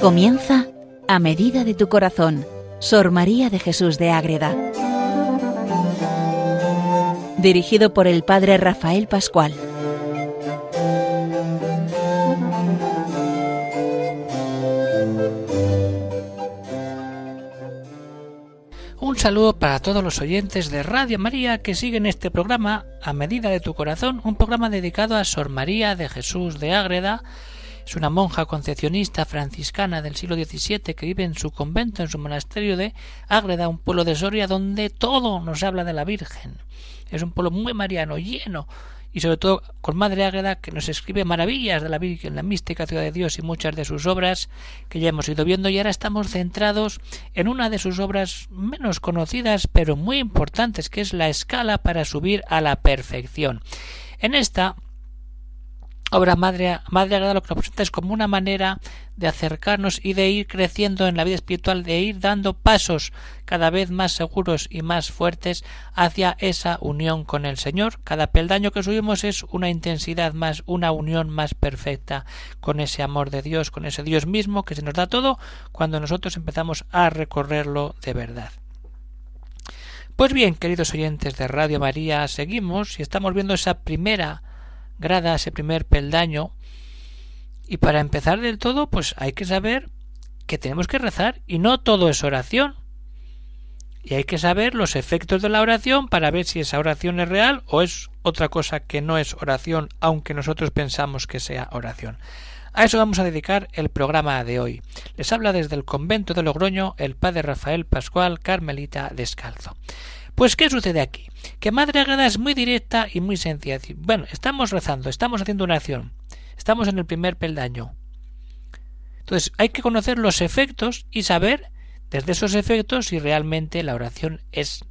Comienza a medida de tu corazón, Sor María de Jesús de Ágreda. Dirigido por el Padre Rafael Pascual. Un saludo para todos los oyentes de Radio María que siguen este programa a medida de tu corazón, un programa dedicado a Sor María de Jesús de Ágreda, es una monja concepcionista franciscana del siglo XVII que vive en su convento, en su monasterio de Ágreda, un pueblo de Soria donde todo nos habla de la Virgen. Es un pueblo muy mariano, lleno y sobre todo con Madre Ágreda que nos escribe maravillas de la Virgen, la mística ciudad de Dios y muchas de sus obras que ya hemos ido viendo y ahora estamos centrados en una de sus obras menos conocidas pero muy importantes que es la escala para subir a la perfección. En esta obra Madre, Madre Agrada lo que nos presenta es como una manera de acercarnos y de ir creciendo en la vida espiritual, de ir dando pasos cada vez más seguros y más fuertes hacia esa unión con el Señor. Cada peldaño que subimos es una intensidad más, una unión más perfecta con ese amor de Dios, con ese Dios mismo que se nos da todo cuando nosotros empezamos a recorrerlo de verdad. Pues bien, queridos oyentes de Radio María, seguimos y estamos viendo esa primera grada, ese primer peldaño. Y para empezar del todo, pues hay que saber que tenemos que rezar y no todo es oración. Y hay que saber los efectos de la oración para ver si esa oración es real o es otra cosa que no es oración, aunque nosotros pensamos que sea oración. A eso vamos a dedicar el programa de hoy. Les habla desde el convento de Logroño el padre Rafael Pascual Carmelita Descalzo. Pues, ¿qué sucede aquí? Que Madre Agreda es muy directa y muy sencilla. Bueno, estamos rezando, estamos haciendo una acción, estamos en el primer peldaño. Entonces, hay que conocer los efectos y saber desde esos efectos si realmente la oración es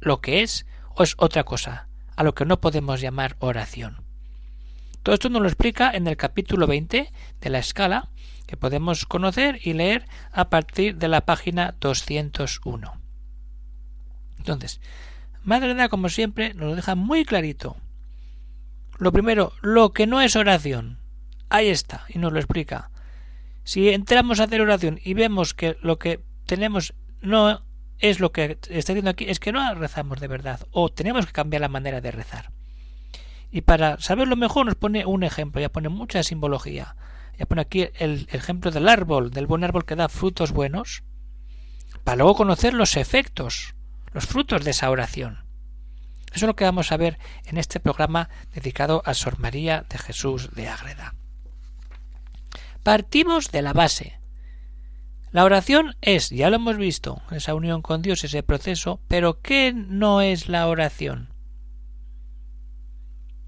lo que es o es otra cosa, a lo que no podemos llamar oración. Todo esto nos lo explica en el capítulo 20 de la escala, que podemos conocer y leer a partir de la página 201. Entonces, Madre como siempre, nos lo deja muy clarito. Lo primero, lo que no es oración. Ahí está, y nos lo explica. Si entramos a hacer oración y vemos que lo que tenemos no es lo que está diciendo aquí, es que no rezamos de verdad, o tenemos que cambiar la manera de rezar. Y para saberlo mejor nos pone un ejemplo, ya pone mucha simbología. Ya pone aquí el, el ejemplo del árbol, del buen árbol que da frutos buenos, para luego conocer los efectos los frutos de esa oración. Eso es lo que vamos a ver en este programa dedicado a Sor María de Jesús de Ágreda. Partimos de la base. La oración es, ya lo hemos visto, esa unión con Dios, ese proceso, pero ¿qué no es la oración?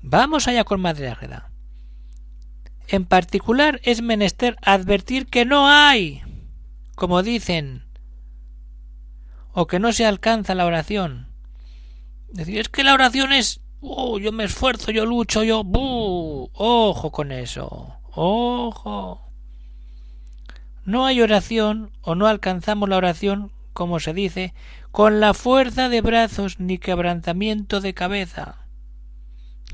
Vamos allá con Madre Ágreda. En particular es menester advertir que no hay, como dicen o que no se alcanza la oración. Decir, es que la oración es, oh, yo me esfuerzo, yo lucho, yo, ¡buh! ojo con eso, ojo. No hay oración o no alcanzamos la oración, como se dice, con la fuerza de brazos ni quebrantamiento de cabeza.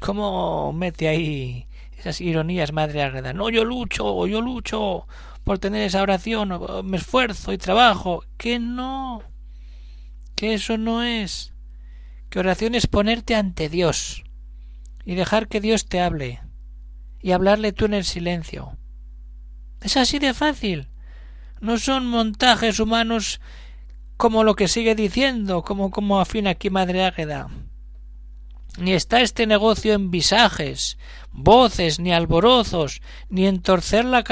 ¿Cómo mete ahí esas ironías, madre agreda? No, yo lucho, yo lucho por tener esa oración, me esfuerzo y trabajo. Que no que eso no es. Que oración es ponerte ante Dios y dejar que Dios te hable y hablarle tú en el silencio. Es así de fácil. No son montajes humanos como lo que sigue diciendo, como, como afina aquí Madre Águeda. Ni está este negocio en visajes, voces, ni alborozos, ni en torcer la,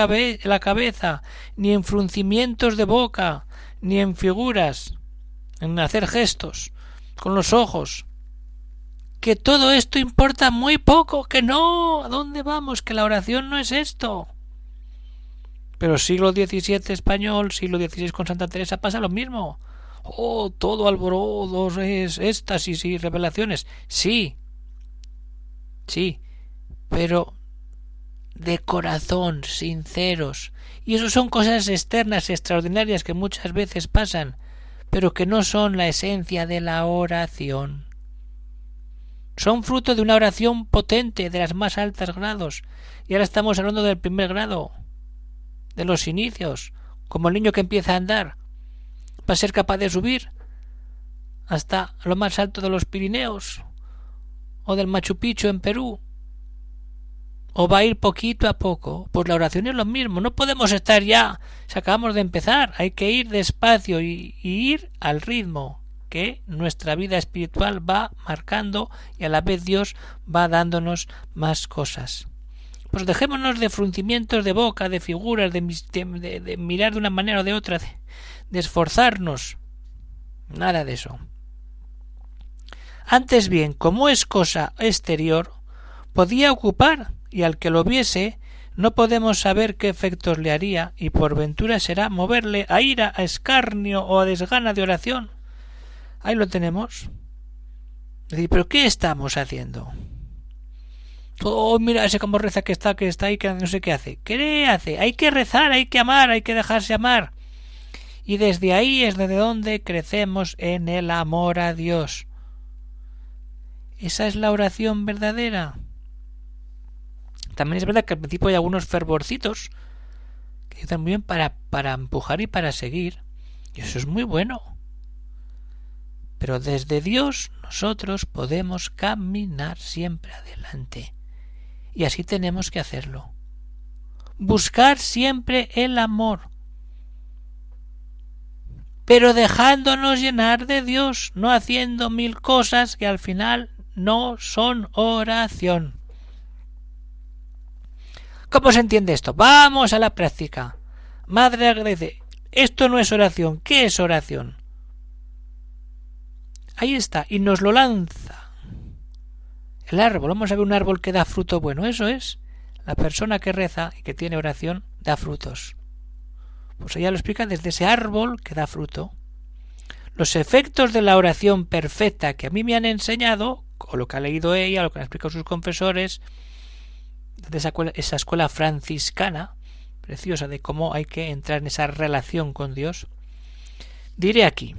la cabeza, ni en fruncimientos de boca, ni en figuras en hacer gestos con los ojos. Que todo esto importa muy poco, que no, ¿a dónde vamos? Que la oración no es esto. Pero siglo XVII español, siglo XVI con Santa Teresa pasa lo mismo. Oh, todo alborozo es éxtasis y revelaciones. Sí, sí, pero de corazón, sinceros. Y eso son cosas externas extraordinarias que muchas veces pasan pero que no son la esencia de la oración. Son fruto de una oración potente de las más altas grados, y ahora estamos hablando del primer grado, de los inicios, como el niño que empieza a andar, va a ser capaz de subir hasta lo más alto de los Pirineos o del Machu Picchu en Perú o va a ir poquito a poco. Pues la oración es lo mismo. No podemos estar ya. Si acabamos de empezar, hay que ir despacio y, y, ir al ritmo que nuestra vida espiritual va marcando y a la vez Dios va dándonos más cosas. Pues dejémonos de fruncimientos de boca, de figuras, de, mirar de una manera o de otra, de, de esforzarnos. Nada de eso. Antes bien, como es cosa exterior, podía ocupar y al que lo viese no podemos saber qué efectos le haría y por ventura será moverle a ira, a escarnio o a desgana de oración. Ahí lo tenemos. pero ¿qué estamos haciendo? Oh, mira ese como reza que está, que está ahí, que no sé qué hace. ¿Qué hace? Hay que rezar, hay que amar, hay que dejarse amar. Y desde ahí es desde donde crecemos en el amor a Dios. Esa es la oración verdadera. También es verdad que al principio hay algunos fervorcitos que ayudan muy bien para, para empujar y para seguir. Y eso es muy bueno. Pero desde Dios nosotros podemos caminar siempre adelante. Y así tenemos que hacerlo. Buscar siempre el amor. Pero dejándonos llenar de Dios, no haciendo mil cosas que al final no son oración. ¿Cómo se entiende esto? Vamos a la práctica. Madre agradece. Esto no es oración. ¿Qué es oración? Ahí está. Y nos lo lanza. El árbol. Vamos a ver un árbol que da fruto bueno. Eso es. La persona que reza y que tiene oración da frutos. Pues ella lo explica desde ese árbol que da fruto. Los efectos de la oración perfecta que a mí me han enseñado, o lo que ha leído ella, lo que han explicado sus confesores, de esa escuela, esa escuela franciscana, preciosa de cómo hay que entrar en esa relación con Dios, diré aquí,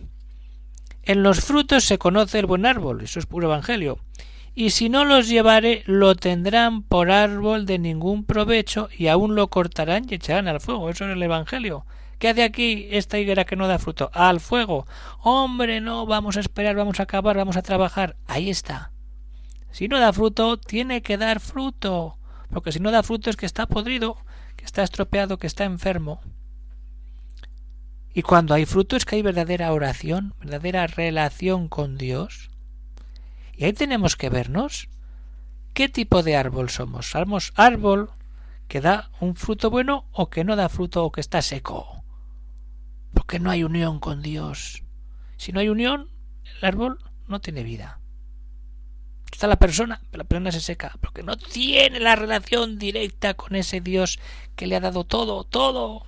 en los frutos se conoce el buen árbol, eso es puro evangelio, y si no los llevare, lo tendrán por árbol de ningún provecho, y aún lo cortarán y echarán al fuego, eso es el evangelio. ¿Qué hace aquí esta higuera que no da fruto? Al fuego. Hombre, no, vamos a esperar, vamos a acabar, vamos a trabajar. Ahí está. Si no da fruto, tiene que dar fruto. Porque si no da fruto es que está podrido, que está estropeado, que está enfermo. Y cuando hay fruto es que hay verdadera oración, verdadera relación con Dios. Y ahí tenemos que vernos qué tipo de árbol somos. ¿Somos árbol que da un fruto bueno o que no da fruto o que está seco? Porque no hay unión con Dios. Si no hay unión, el árbol no tiene vida está la persona, pero la persona se seca, porque no tiene la relación directa con ese Dios que le ha dado todo, todo.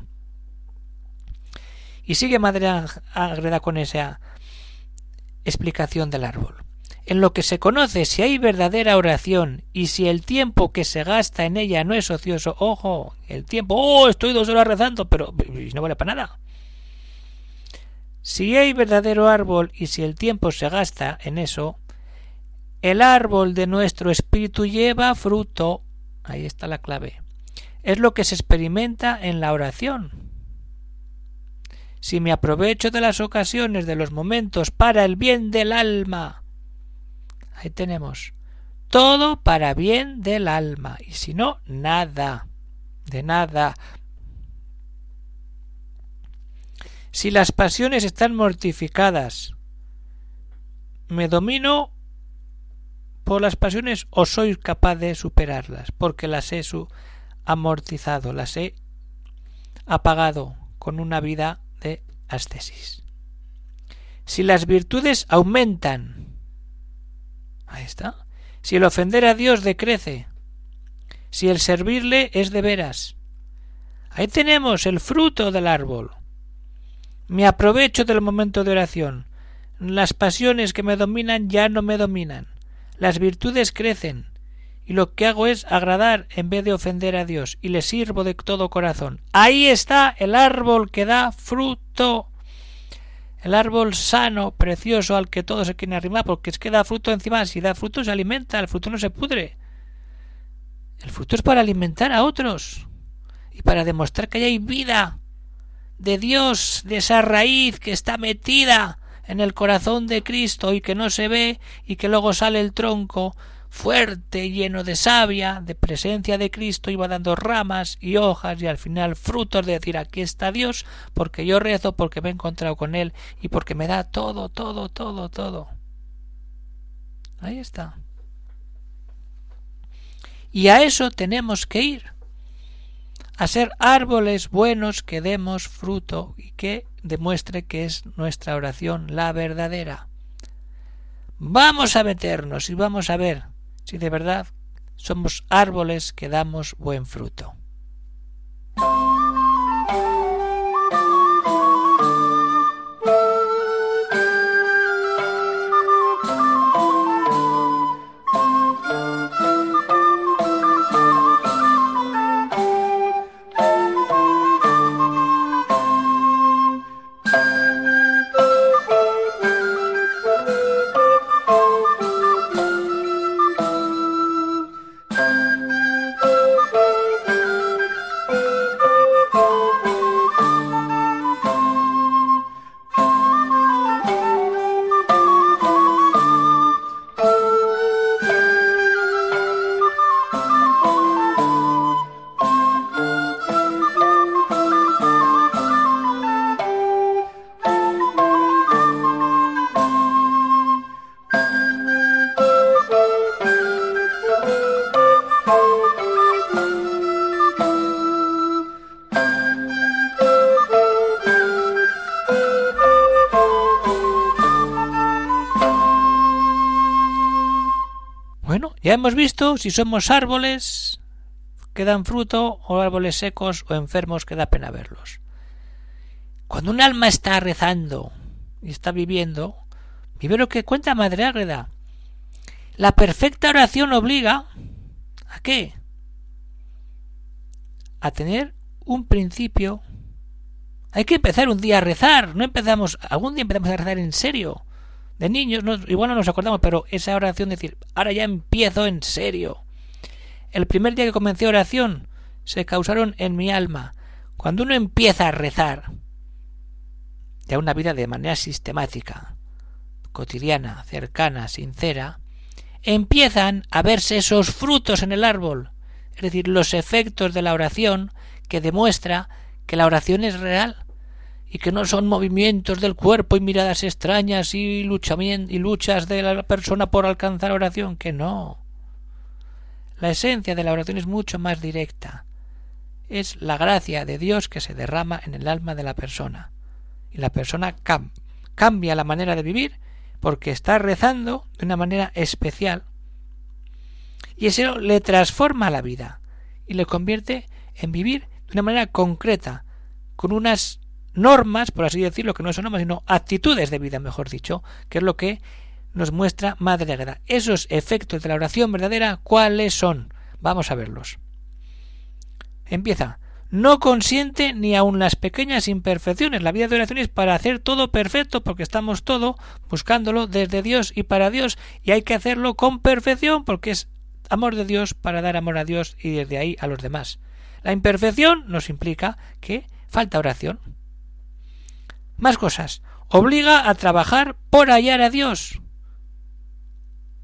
Y sigue Madre Agreda con esa explicación del árbol. En lo que se conoce si hay verdadera oración y si el tiempo que se gasta en ella no es ocioso, ojo, el tiempo, oh, estoy dos horas rezando, pero no vale para nada. Si hay verdadero árbol y si el tiempo se gasta en eso, el árbol de nuestro espíritu lleva fruto. Ahí está la clave. Es lo que se experimenta en la oración. Si me aprovecho de las ocasiones, de los momentos, para el bien del alma. Ahí tenemos. Todo para bien del alma. Y si no, nada. De nada. Si las pasiones están mortificadas, me domino las pasiones o soy capaz de superarlas, porque las he amortizado, las he apagado con una vida de ascesis. Si las virtudes aumentan, ahí está. Si el ofender a Dios decrece, si el servirle es de veras, ahí tenemos el fruto del árbol. Me aprovecho del momento de oración. Las pasiones que me dominan ya no me dominan las virtudes crecen, y lo que hago es agradar en vez de ofender a Dios, y le sirvo de todo corazón. Ahí está el árbol que da fruto. El árbol sano, precioso, al que todos se quieren arrimar, porque es que da fruto encima. Si da fruto se alimenta, el fruto no se pudre. El fruto es para alimentar a otros y para demostrar que hay vida de Dios, de esa raíz que está metida en el corazón de Cristo y que no se ve y que luego sale el tronco fuerte, lleno de savia, de presencia de Cristo, iba dando ramas y hojas y al final frutos de decir aquí está Dios, porque yo rezo, porque me he encontrado con Él y porque me da todo, todo, todo, todo. Ahí está. Y a eso tenemos que ir, a ser árboles buenos que demos fruto y que demuestre que es nuestra oración la verdadera. Vamos a meternos y vamos a ver si de verdad somos árboles que damos buen fruto. Ya hemos visto si somos árboles que dan fruto o árboles secos o enfermos que da pena verlos. Cuando un alma está rezando y está viviendo, vive lo que cuenta Madre Ágreda. La perfecta oración obliga ¿a qué? A tener un principio. Hay que empezar un día a rezar, no empezamos, algún día empezamos a rezar en serio de niños, igual no nos acordamos, pero esa oración de decir, ahora ya empiezo en serio. El primer día que comencé oración se causaron en mi alma. Cuando uno empieza a rezar, ya una vida de manera sistemática, cotidiana, cercana, sincera, empiezan a verse esos frutos en el árbol, es decir, los efectos de la oración que demuestra que la oración es real, y que no son movimientos del cuerpo y miradas extrañas y, y luchas de la persona por alcanzar oración, que no. La esencia de la oración es mucho más directa. Es la gracia de Dios que se derrama en el alma de la persona. Y la persona cambia la manera de vivir porque está rezando de una manera especial. Y eso le transforma la vida y le convierte en vivir de una manera concreta, con unas normas, por así decirlo, que no son normas, sino actitudes de vida, mejor dicho, que es lo que nos muestra Madre Agreda. Esos efectos de la oración verdadera, ¿cuáles son? Vamos a verlos. Empieza. No consiente ni aun las pequeñas imperfecciones. La vida de oración es para hacer todo perfecto, porque estamos todo buscándolo desde Dios y para Dios, y hay que hacerlo con perfección, porque es amor de Dios para dar amor a Dios y desde ahí a los demás. La imperfección nos implica que falta oración. Más cosas. Obliga a trabajar por hallar a Dios.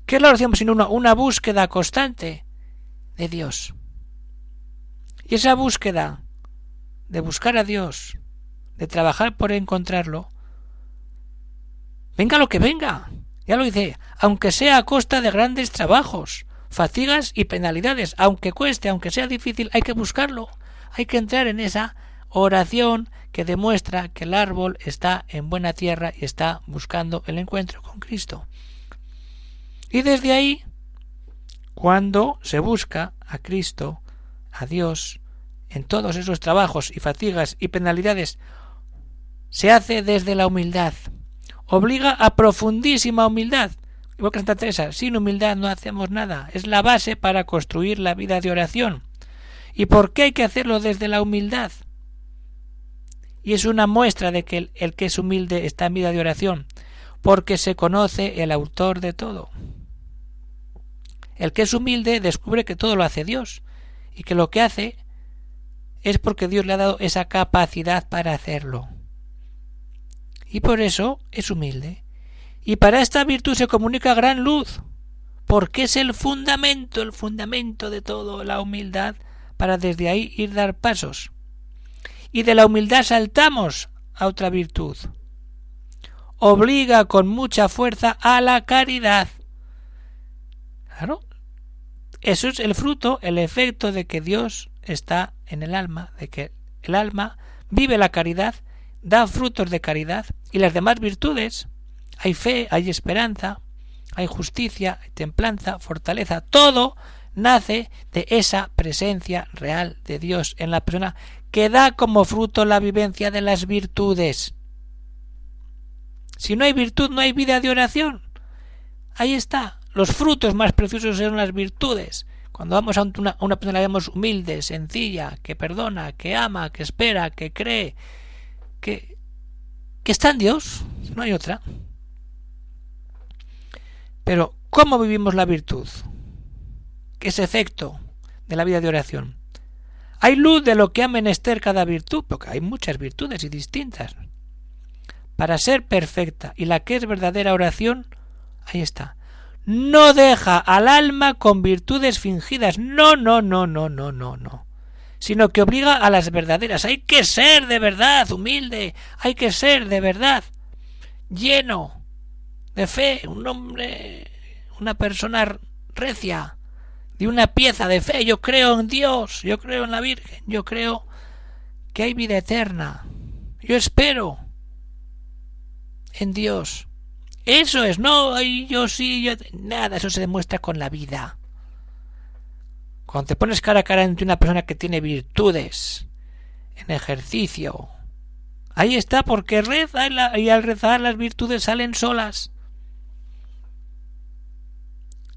¿Qué es la oración sino una, una búsqueda constante de Dios? Y esa búsqueda de buscar a Dios, de trabajar por encontrarlo, venga lo que venga, ya lo dice, aunque sea a costa de grandes trabajos, fatigas y penalidades, aunque cueste, aunque sea difícil, hay que buscarlo, hay que entrar en esa oración que demuestra que el árbol está en buena tierra y está buscando el encuentro con Cristo. Y desde ahí, cuando se busca a Cristo, a Dios, en todos esos trabajos y fatigas y penalidades, se hace desde la humildad. Obliga a profundísima humildad. Igual que Santa Teresa, sin humildad no hacemos nada. Es la base para construir la vida de oración. ¿Y por qué hay que hacerlo desde la humildad? Y es una muestra de que el, que es humilde está en vida de oración, porque se conoce el autor de todo. El que es humilde descubre que todo lo hace Dios y que lo que hace es porque Dios le ha dado esa capacidad para hacerlo. Y por eso es humilde. Y para esta virtud se comunica gran luz, porque es el fundamento, el fundamento de todo, la humildad, para desde ahí ir dar pasos. Y de la humildad saltamos a otra virtud. Obliga con mucha fuerza a la caridad. Claro, eso es el fruto, el efecto de que Dios está en el alma, de que el alma vive la caridad, da frutos de caridad y las demás virtudes. Hay fe, hay esperanza, hay justicia, hay templanza, fortaleza, todo nace de esa presencia real de Dios en la persona que da como fruto la vivencia de las virtudes. Si no hay virtud, no hay vida de oración. Ahí está. Los frutos más preciosos son las virtudes. Cuando vamos a una, persona la vemos humilde, sencilla, que perdona, que ama, que espera, que cree, que, que está en Dios, no hay otra. Pero, ¿cómo vivimos la virtud? ¿Qué es efecto de la vida de oración? Hay luz de lo que ha menester cada virtud, porque hay muchas virtudes y distintas. Para ser perfecta y la que es verdadera oración, ahí está, no deja al alma con virtudes fingidas. No, no, no, no, no, no, no. Sino que obliga a las verdaderas. Hay que ser de verdad humilde. Hay que ser de verdad lleno de fe. Un hombre, una persona recia, de una pieza de fe. Yo creo en Dios. Yo creo en la Virgen. Yo creo que hay vida eterna. Yo espero en Dios. Eso es, no, yo sí, yo... Nada, eso se demuestra con la vida. Cuando te pones cara a cara entre una persona que tiene virtudes, en ejercicio, ahí está, porque reza y al rezar las virtudes salen solas.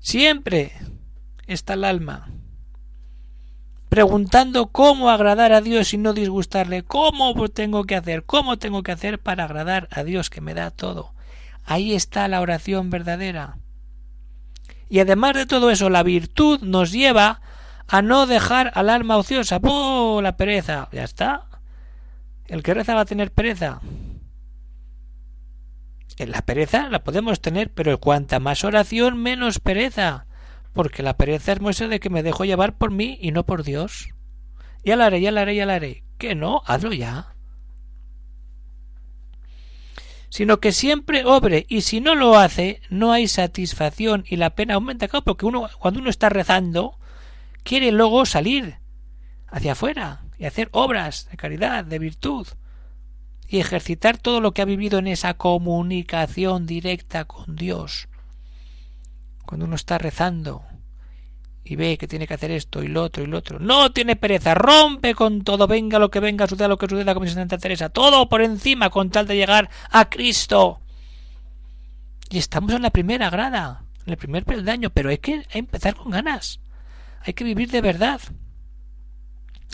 Siempre está el alma preguntando cómo agradar a Dios y no disgustarle, cómo tengo que hacer, cómo tengo que hacer para agradar a Dios que me da todo. Ahí está la oración verdadera. Y además de todo eso, la virtud nos lleva a no dejar al alma ociosa. ¡Oh, la pereza! Ya está. El que reza va a tener pereza. En la pereza la podemos tener, pero cuanta más oración, menos pereza. Porque la pereza es muestra de que me dejo llevar por mí y no por Dios. Ya la haré, ya la haré, ya la haré. Que no, hazlo ya sino que siempre obre y si no lo hace no hay satisfacción y la pena aumenta claro porque uno cuando uno está rezando quiere luego salir hacia afuera y hacer obras de caridad de virtud y ejercitar todo lo que ha vivido en esa comunicación directa con Dios cuando uno está rezando y ve que tiene que hacer esto y lo otro y lo otro. No tiene pereza, rompe con todo, venga lo que venga, suceda lo que suceda, como dice Santa Teresa, todo por encima con tal de llegar a Cristo. Y estamos en la primera grada, en el primer peldaño, pero hay que empezar con ganas, hay que vivir de verdad.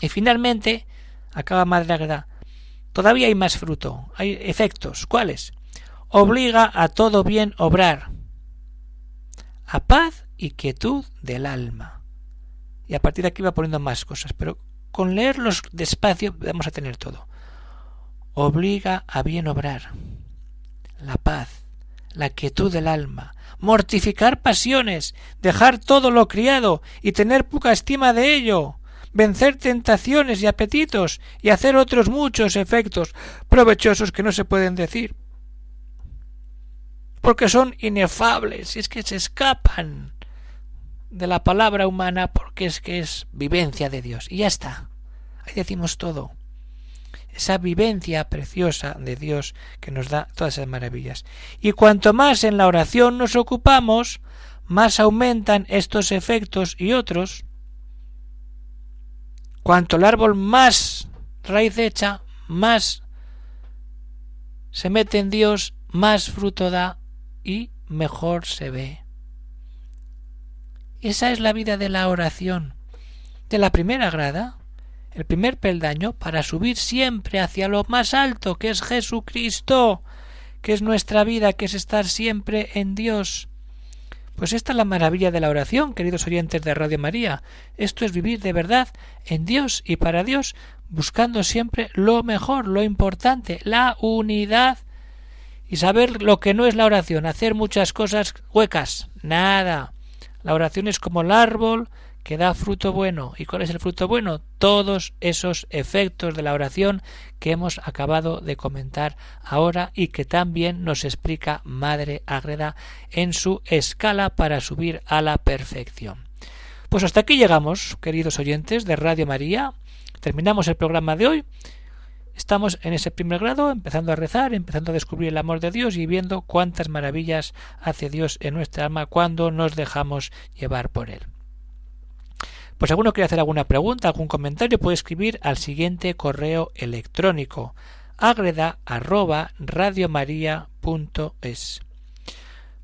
Y finalmente, acaba Madre Agreda, todavía hay más fruto, hay efectos. ¿Cuáles? Obliga a todo bien obrar, a paz y quietud del alma. Y a partir de aquí va poniendo más cosas, pero con leerlos despacio vamos a tener todo. Obliga a bien obrar, la paz, la quietud del alma, mortificar pasiones, dejar todo lo criado y tener poca estima de ello, vencer tentaciones y apetitos y hacer otros muchos efectos provechosos que no se pueden decir porque son inefables, y es que se escapan de la palabra humana porque es que es vivencia de Dios. Y ya está. Ahí decimos todo. Esa vivencia preciosa de Dios que nos da todas esas maravillas. Y cuanto más en la oración nos ocupamos, más aumentan estos efectos y otros. Cuanto el árbol más raíz echa, más se mete en Dios, más fruto da y mejor se ve. Esa es la vida de la oración. De la primera grada, el primer peldaño, para subir siempre hacia lo más alto, que es Jesucristo, que es nuestra vida, que es estar siempre en Dios. Pues esta es la maravilla de la oración, queridos oyentes de Radio María. Esto es vivir de verdad en Dios y para Dios, buscando siempre lo mejor, lo importante, la unidad y saber lo que no es la oración, hacer muchas cosas huecas, nada. La oración es como el árbol que da fruto bueno. ¿Y cuál es el fruto bueno? Todos esos efectos de la oración que hemos acabado de comentar ahora y que también nos explica Madre Agreda en su escala para subir a la perfección. Pues hasta aquí llegamos, queridos oyentes de Radio María. Terminamos el programa de hoy. Estamos en ese primer grado, empezando a rezar, empezando a descubrir el amor de Dios y viendo cuántas maravillas hace Dios en nuestra alma cuando nos dejamos llevar por Él. Pues alguno quiere hacer alguna pregunta, algún comentario, puede escribir al siguiente correo electrónico agreda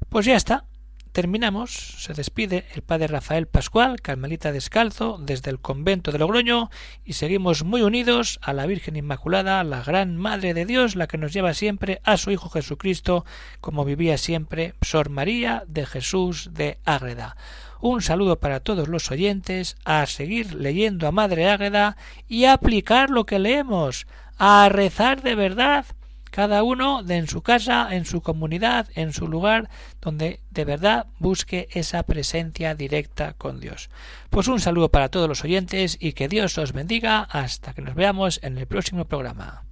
Pues ya está, terminamos, se despide el padre Rafael Pascual, carmelita descalzo, desde el convento de Logroño, y seguimos muy unidos a la Virgen Inmaculada, la gran Madre de Dios, la que nos lleva siempre a su Hijo Jesucristo, como vivía siempre Sor María de Jesús de Ágreda. Un saludo para todos los oyentes, a seguir leyendo a Madre Ágreda y a aplicar lo que leemos, a rezar de verdad cada uno de en su casa, en su comunidad, en su lugar, donde de verdad busque esa presencia directa con Dios. Pues un saludo para todos los oyentes y que Dios os bendiga hasta que nos veamos en el próximo programa.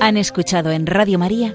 Han escuchado en Radio María